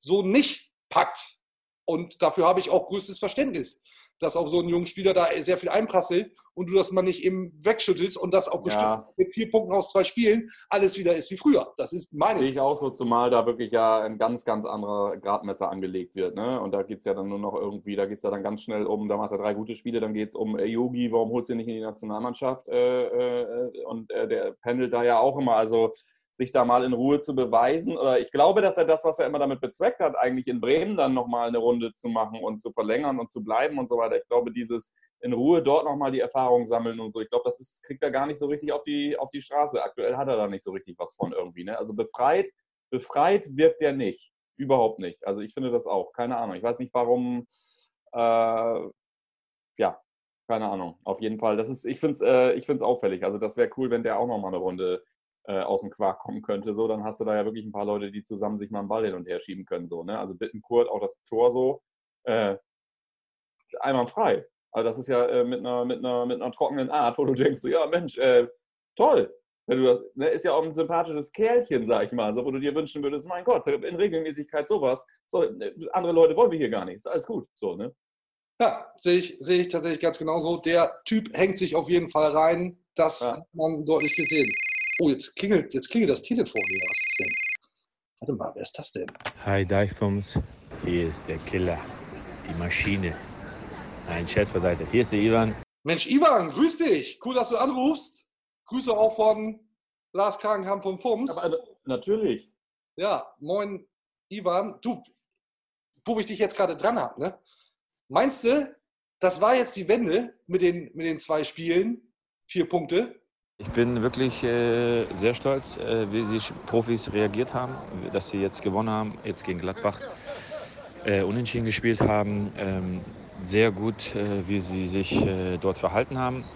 so nicht packt. Und dafür habe ich auch größtes Verständnis, dass auf so einen jungen Spieler da sehr viel einprasselt und du das mal nicht eben wegschüttelst und das auch bestimmt Ja. mit vier Punkten aus zwei Spielen alles wieder ist wie früher. Das ist meine Sehe ich auch so, zumal da wirklich ja ein ganz, ganz anderer Gradmesser angelegt wird. Ne? Und da geht es ja dann nur noch irgendwie, da geht es ja dann ganz schnell um, da macht er drei gute Spiele, dann geht es um äh, Yogi, warum holst du ihn nicht in die Nationalmannschaft? Äh, äh, und der pendelt da ja auch immer. Also sich da mal in Ruhe zu beweisen. Oder ich glaube, dass er das, was er immer damit bezweckt hat, eigentlich in Bremen dann nochmal eine Runde zu machen und zu verlängern und zu bleiben und so weiter. Ich glaube, dieses in Ruhe dort nochmal die Erfahrung sammeln und so, ich glaube, das ist, kriegt er gar nicht so richtig auf die, auf die Straße. Aktuell hat er da nicht so richtig was von irgendwie. Ne? Also befreit, befreit wirkt er nicht. Überhaupt nicht. Also ich finde das auch. Keine Ahnung. Ich weiß nicht, warum. Äh, ja, keine Ahnung. Auf jeden Fall. Das ist, ich finde es äh, auffällig. Also das wäre cool, wenn der auch nochmal eine Runde äh, aus dem Quark kommen könnte. So, dann hast du da ja wirklich ein paar Leute, die zusammen sich mal einen Ball hin und her schieben können. So, ne? Also Bittenkurt, auch das Tor so. Äh, einmal frei. Also das ist ja äh, mit, einer, mit, einer, mit einer trockenen Art, wo du denkst, so, ja Mensch, äh, toll. Das, ne, ist ja auch ein sympathisches Kerlchen, sag ich mal, so, wo du dir wünschen würdest, mein Gott, in Regelmäßigkeit sowas. So, äh, andere Leute wollen wir hier gar nicht. Ist alles gut. So, ne? Ja, sehe ich, sehe ich tatsächlich ganz genauso. Der Typ hängt sich auf jeden Fall rein. Das Ja. hat man deutlich gesehen. Oh, jetzt klingelt, jetzt klingelt das Telefon hier. Was ist denn? Warte mal, wer ist das denn? Hi Deichbums, hier ist der Killer, die Maschine. Ein Scherz beiseite. Hier ist der Ivan. Mensch, Ivan, grüß dich. Cool, dass du anrufst. Grüße auch von Lars Kragenkamp vom FUMS. Aber äh, natürlich. Ja, moin, Ivan. Du, wo ich dich jetzt gerade dran habe, ne? Meinst du, das war jetzt die Wende mit den, mit den zwei Spielen? Vier Punkte? Ich bin wirklich äh, sehr stolz, äh, wie die Profis reagiert haben, dass sie jetzt gewonnen haben, jetzt gegen Gladbach äh, unentschieden gespielt haben. Ähm, sehr gut, äh, wie sie sich äh, dort verhalten haben.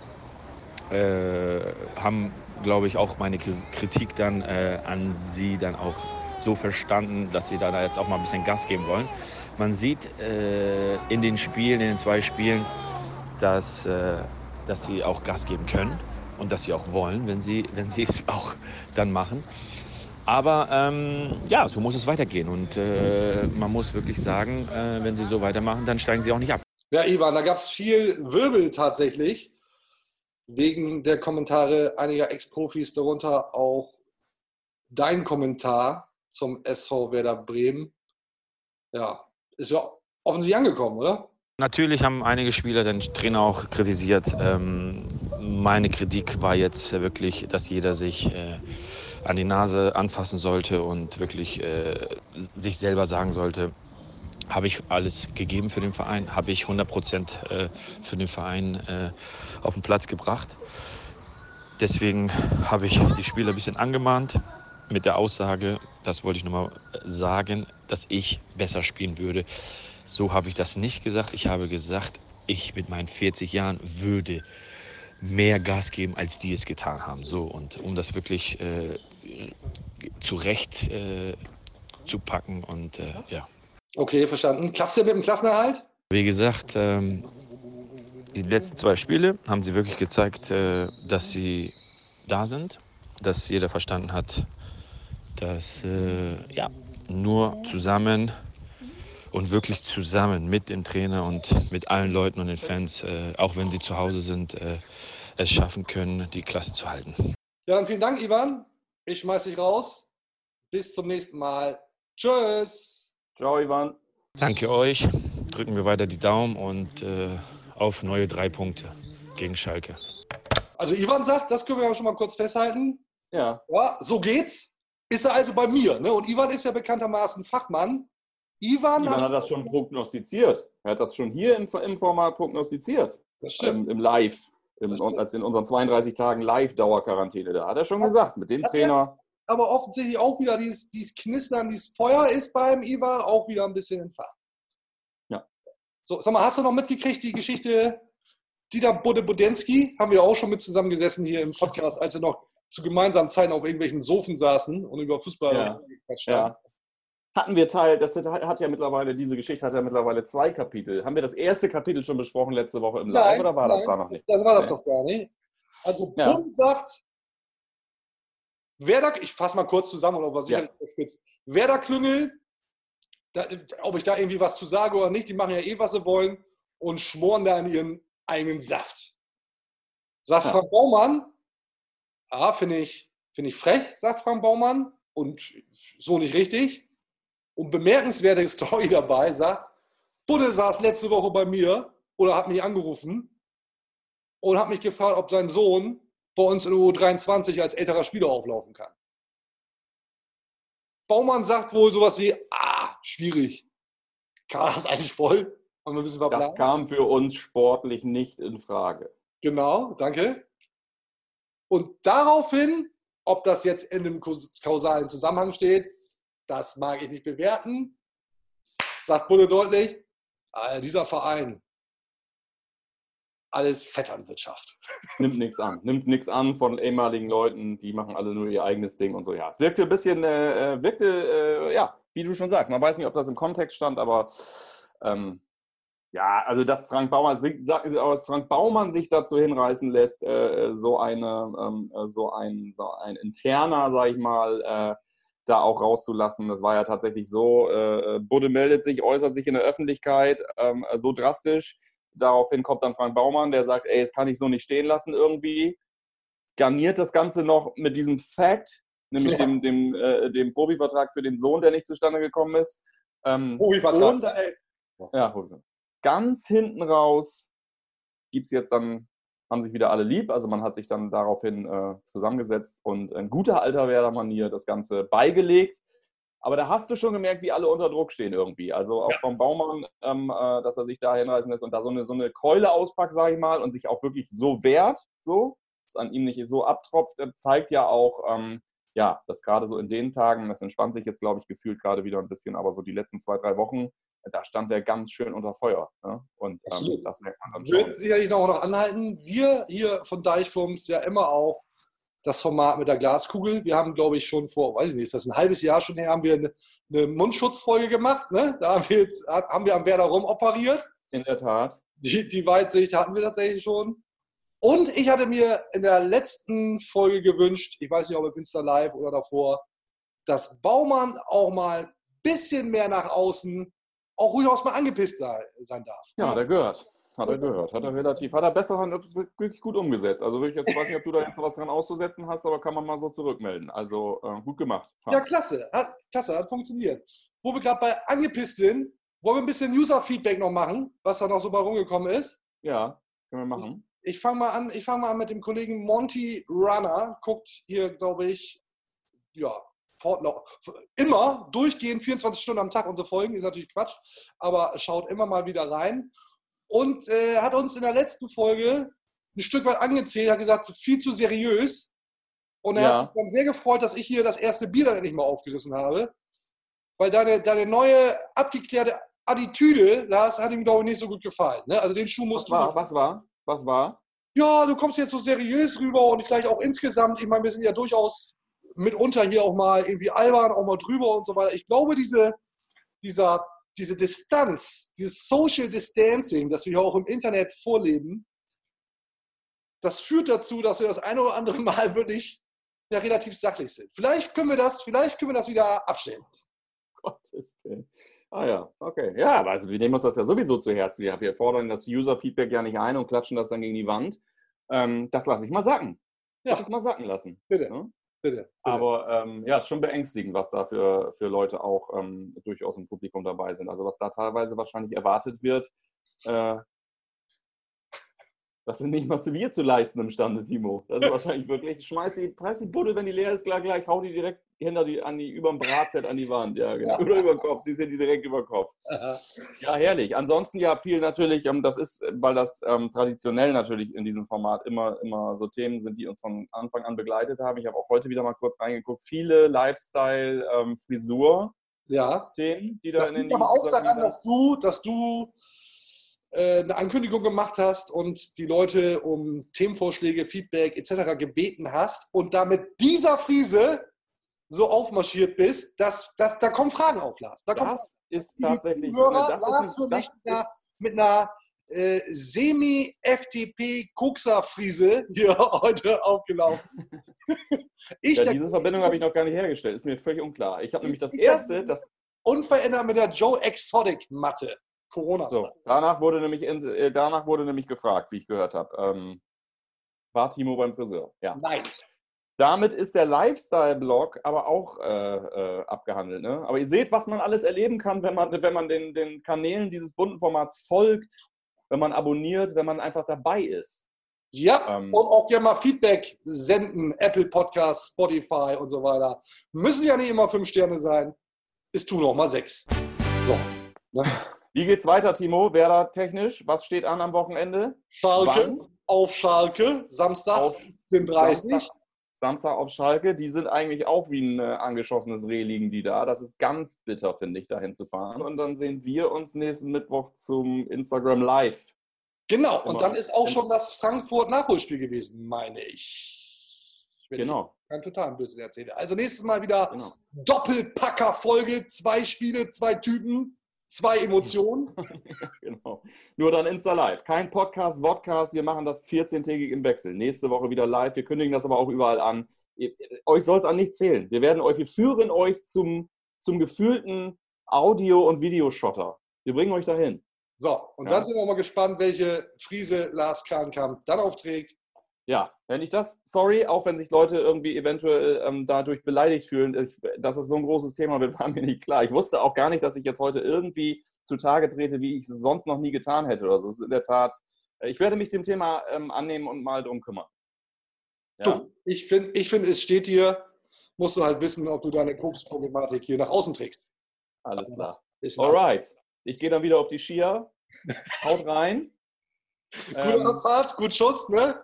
Äh, haben, glaube ich, auch meine Kri- Kritik dann an sie dann auch so verstanden, dass sie da jetzt auch mal ein bisschen Gas geben wollen. Man sieht in den Spielen, in den zwei Spielen, dass, dass sie auch Gas geben können und dass sie auch wollen, wenn sie, wenn sie es auch dann machen. Aber ähm, ja, so muss es weitergehen. Und äh, man muss wirklich sagen, äh, wenn sie so weitermachen, dann steigen sie auch nicht ab. Ja, Ivan, da gab es viel Wirbel tatsächlich. Wegen der Kommentare einiger Ex-Profis, darunter auch dein Kommentar zum SV Werder Bremen. Ja, ist ja offensichtlich angekommen, oder? Natürlich haben einige Spieler den Trainer auch kritisiert. Ähm, meine Kritik war jetzt wirklich, dass jeder sich äh, an die Nase anfassen sollte und wirklich äh, sich selber sagen sollte, habe ich alles gegeben für den Verein, habe ich 100 Prozent äh, für den Verein äh, auf den Platz gebracht. Deswegen habe ich die Spieler ein bisschen angemahnt mit der Aussage, das wollte ich nochmal sagen, dass ich besser spielen würde. So habe ich das nicht gesagt. Ich habe gesagt, ich mit meinen 40 Jahren würde mehr Gas geben, als die es getan haben. So, und um das wirklich äh, zurecht äh, zu packen und äh, ja. Okay, verstanden. Klappst du mit dem Klassenerhalt? Wie gesagt, ähm, die letzten zwei Spiele haben sie wirklich gezeigt, äh, dass sie da sind, dass jeder verstanden hat, dass äh, ja, nur zusammen und wirklich zusammen mit dem Trainer und mit allen Leuten und den Fans, äh, auch wenn sie zu Hause sind, äh, es schaffen können, die Klasse zu halten. Ja, dann vielen Dank, Ivan. Ich schmeiß dich raus. Bis zum nächsten Mal. Tschüss. Ciao, Ivan. Danke euch, drücken wir weiter die Daumen und äh, auf neue drei Punkte gegen Schalke. Also Ivan sagt, das können wir ja schon mal kurz festhalten. Ja. Ja, so geht's. Ist er also bei mir. Ne? Und Ivan ist ja bekanntermaßen Fachmann. Ivan, Ivan hat, hat das schon prognostiziert. Er hat das schon hier im, im Format prognostiziert. das stimmt. Ähm, Im Live. Im, als in unseren 32 Tagen Live-Dauerquarantäne. Da hat er schon gesagt, mit dem Hat er- Trainer. Aber offensichtlich auch wieder dieses, dieses Knistern, dieses Feuer ist beim Ivan auch wieder ein bisschen entfacht. Ja. So, sag mal, hast du noch mitgekriegt, die Geschichte Dieter Bode-Budensky? Haben wir auch schon mit zusammengesessen hier im Podcast, als wir noch zu gemeinsamen Zeiten auf irgendwelchen Sofen saßen und über Fußball Ja. gequatscht haben. Ja. Hatten wir Teil, das hat ja mittlerweile, diese Geschichte hat ja mittlerweile zwei Kapitel. Haben wir das erste Kapitel schon besprochen letzte Woche im Live oder war das nein, da noch nicht? Das war das Nee. doch gar nicht. Also Ja. Bund sagt, Werder, ich fasse mal kurz zusammen auch was Ja. sicherlich überspitzt. Werder Klüngel, da, ob ich da irgendwie was zu sage oder nicht, die machen ja eh, was sie wollen und schmoren da in ihren eigenen Saft. Sagt Ja. Frank Baumann, ja, finde ich, finde ich frech, sagt Frank Baumann, und so nicht richtig. Und bemerkenswerte Story dabei, sagt, Budde saß letzte Woche bei mir oder hat mich angerufen und hat mich gefragt, ob sein Sohn bei uns in U23 als älterer Spieler auflaufen kann. Baumann sagt wohl sowas wie, ah, schwierig. Kader ist eigentlich voll. Haben wir ein bisschen Das kam für uns sportlich nicht in Frage. Genau, danke. Und daraufhin, ob das jetzt in einem kaus- kausalen Zusammenhang steht, das mag ich nicht bewerten. Sagt Bulle deutlich, äh, dieser Verein, alles Vetternwirtschaft. Nimmt nichts an. Nimmt nichts an von ehemaligen Leuten, die machen alle nur ihr eigenes Ding und so. Ja, es wirkte ein bisschen, äh, äh, wirkte, äh, ja, wie du schon sagst, man weiß nicht, ob das im Kontext stand, aber ähm, Ja, also dass Frank Baumann, dass Frank Baumann sich dazu hinreißen lässt, äh, so eine, ähm, äh, so ein, so ein interner, sag ich mal, äh, da auch rauszulassen. Das war ja tatsächlich so. Äh, Budde meldet sich, äußert sich in der Öffentlichkeit ähm, so drastisch. Daraufhin kommt dann Frank Baumann, der sagt, ey, das kann ich so nicht stehen lassen irgendwie. Garniert das Ganze noch mit diesem Fact, nämlich ja. dem, dem, äh, dem Profivertrag für den Sohn, der nicht zustande gekommen ist. Ähm, Profivertrag. Und, äh, ja, ganz hinten raus gibt es jetzt dann, haben sich wieder alle lieb. Also man hat sich dann daraufhin äh, zusammengesetzt und in guter alter Werder-Manier das Ganze beigelegt. Aber da hast du schon gemerkt, wie alle unter Druck stehen irgendwie. Also auch ja. vom Baumann, ähm, äh, dass er sich da hinreißen lässt und da so eine, so eine Keule auspackt, sage ich mal, und sich auch wirklich so wehrt, so, dass an ihm nicht so abtropft, zeigt ja auch, ähm, ja, dass gerade so in den Tagen, das entspannt sich jetzt, glaube ich, gefühlt gerade wieder ein bisschen, aber so die letzten zwei, drei Wochen, da stand er ganz schön unter Feuer. Ne? Und ähm, das wird sicherlich noch, noch anhalten. Wir hier von Deichfums ja immer auch das Format mit der Glaskugel. Wir haben, glaube ich, schon vor, weiß ich nicht, ist das ein halbes Jahr schon her, haben wir eine, eine Mundschutzfolge gemacht. Ne? Da haben wir, jetzt, haben wir am Werder rum operiert. In der Tat. Die, die Weitsicht hatten wir tatsächlich schon. Und ich hatte mir in der letzten Folge gewünscht, ich weiß nicht, ob auf Insta Live oder davor, dass Baumann auch mal ein bisschen mehr nach außen auch ruhig auch mal angepisst sein darf. Ja, hat er gehört. Hat er gehört. Hat er relativ, hat er besser wirklich gut umgesetzt. Also ich jetzt weiß nicht, ob du da jetzt was dran auszusetzen hast, aber kann man mal so zurückmelden. Also äh, gut gemacht. Ja, klasse. Hat, klasse, hat funktioniert. Wo wir gerade bei angepisst sind, wollen wir ein bisschen User-Feedback noch machen, was da noch so bei rumgekommen ist? Ja, können wir machen. Ich, ich fange mal an, mal an mit dem Kollegen Monty Runner. Guckt hier, glaube ich, ja, immer durchgehend 24 Stunden am Tag unsere Folgen, ist natürlich Quatsch, aber schaut immer mal wieder rein und äh, hat uns in der letzten Folge ein Stück weit angezählt, hat gesagt, viel zu seriös. Und er ja. hat sich dann sehr gefreut, dass ich hier das erste Bier dann endlich mal aufgerissen habe. Weil deine, deine neue, abgeklärte Attitüde, das hat ihm, glaube ich, nicht so gut gefallen. Ne? Also den Schuh musst was du. War, was war? Was war? Ja, du kommst jetzt so seriös rüber und vielleicht auch insgesamt, ich meine, wir sind ja durchaus mitunter hier auch mal irgendwie albern, auch mal drüber und so weiter. Ich glaube, diese, dieser, diese Distanz, dieses Social Distancing, das wir hier auch im Internet vorleben, das führt dazu, dass wir das eine oder andere Mal wirklich ja, relativ sachlich sind. Vielleicht können wir das, vielleicht können wir das wieder abstellen. Gottes Willen. Ah ja, okay. Ja, also wir nehmen uns das ja sowieso zu Herzen. Wir, wir fordern das User-Feedback ja nicht ein und klatschen das dann gegen die Wand. Ähm, das lasse ich mal sacken. Ja. Das mal sacken lassen. Bitte. Ja? Bitte. Aber ähm, ja, ist schon beängstigend, was da für, für Leute auch ähm, durchaus im Publikum dabei sind. Also was da teilweise wahrscheinlich erwartet wird, äh, das sind nicht mal zu mir zu leisten imstande, Timo. Das ist wahrscheinlich wirklich, schmeiß die, schmeiß die Buddel, wenn die leer ist, gleich, gleich hau die direkt hinter die, an die, über dem Bratset an die Wand. Ja, genau. Oder über den Kopf, sie sind die direkt über den Kopf. Ja, herrlich. Ansonsten ja viel natürlich, ähm, das ist, weil das ähm, traditionell natürlich in diesem Format immer, immer so Themen sind, die uns von Anfang an begleitet haben. Ich habe auch heute wieder mal kurz reingeguckt. Viele Lifestyle, ähm, Frisur. Ja. Themen, die da das in den liegt aber auch daran, dass du, dass du eine Ankündigung gemacht hast und die Leute um Themenvorschläge, Feedback etc. gebeten hast und damit dieser Friese so aufmarschiert bist, dass, dass da kommen Fragen auf, Lars. Da das ist tatsächlich. Hörer, das Lars ist, das ist, mit einer äh, Semi-FDP-Kuxer-Friese hier heute aufgelaufen. ich ja, diese Verbindung habe ich noch gar nicht hergestellt. Ist mir völlig unklar. Ich habe nämlich das erste, das unverändert mit der Joe Exotic Matte. Corona. So, danach wurde nämlich äh, danach wurde nämlich gefragt, wie ich gehört habe. Ähm, war Timo beim Friseur? Ja. Nein. Damit ist der Lifestyle-Blog aber auch äh, äh, abgehandelt. Ne? Aber ihr seht, was man alles erleben kann, wenn man, wenn man den, den Kanälen dieses bunten Formats folgt, wenn man abonniert, wenn man einfach dabei ist. Ja, ähm, und auch gerne mal Feedback senden, Apple Podcasts, Spotify und so weiter. Müssen ja nicht immer fünf Sterne sein. Ist tun auch mal sechs. So. Ne? Wie geht's weiter, Timo? Werder technisch? Was steht an am Wochenende? Schalke Wann? auf Schalke, Samstag auf 30. Samstag, Samstag auf Schalke. Die sind eigentlich auch wie ein äh, angeschossenes Reh liegen die da. Das ist ganz bitter, finde ich, dahin zu fahren. Und dann sehen wir uns nächsten Mittwoch zum Instagram Live. Genau, und dann ist auch schon das Frankfurt-Nachholspiel gewesen, meine ich. Wenn genau. Ich keinen totalen Blödsinn erzähle. Also nächstes Mal wieder genau. Doppelpacker-Folge, zwei Spiele, zwei Typen zwei Emotionen. genau. Nur dann Insta Live. Kein Podcast, Vodcast. Wir machen das 14-tägig im Wechsel. Nächste Woche wieder live. Wir kündigen das aber auch überall an. Euch soll es an nichts fehlen. Wir werden euch, wir führen euch zum, zum gefühlten Audio- und Videoschotter. Wir bringen euch dahin. So, und ja. dann sind wir mal gespannt, welche Friese Lars Kahnkamp dann aufträgt. Ja, wenn ich das, sorry, auch wenn sich Leute irgendwie eventuell ähm, dadurch beleidigt fühlen, ich, dass es so ein großes Thema wird, war mir nicht klar. Ich wusste auch gar nicht, dass ich jetzt heute irgendwie zutage trete, wie ich es sonst noch nie getan hätte oder so. Das ist in der Tat, äh, ich werde mich dem Thema ähm, annehmen und mal drum kümmern. Ja. Du, ich finde, ich find, es steht hier, musst du halt wissen, ob du deine Koks-Problematik hier nach außen trägst. Alles klar. Alright. Ich gehe dann wieder auf die Skier. Haut rein. Gute ähm, Abfahrt, gut Schuss, ne?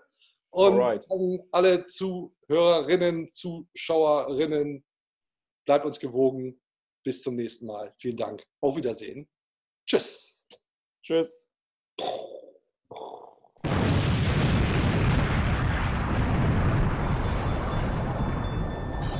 Und an alle Zuhörerinnen, Zuschauerinnen, bleibt uns gewogen. Bis zum nächsten Mal. Vielen Dank. Auf Wiedersehen. Tschüss. Tschüss.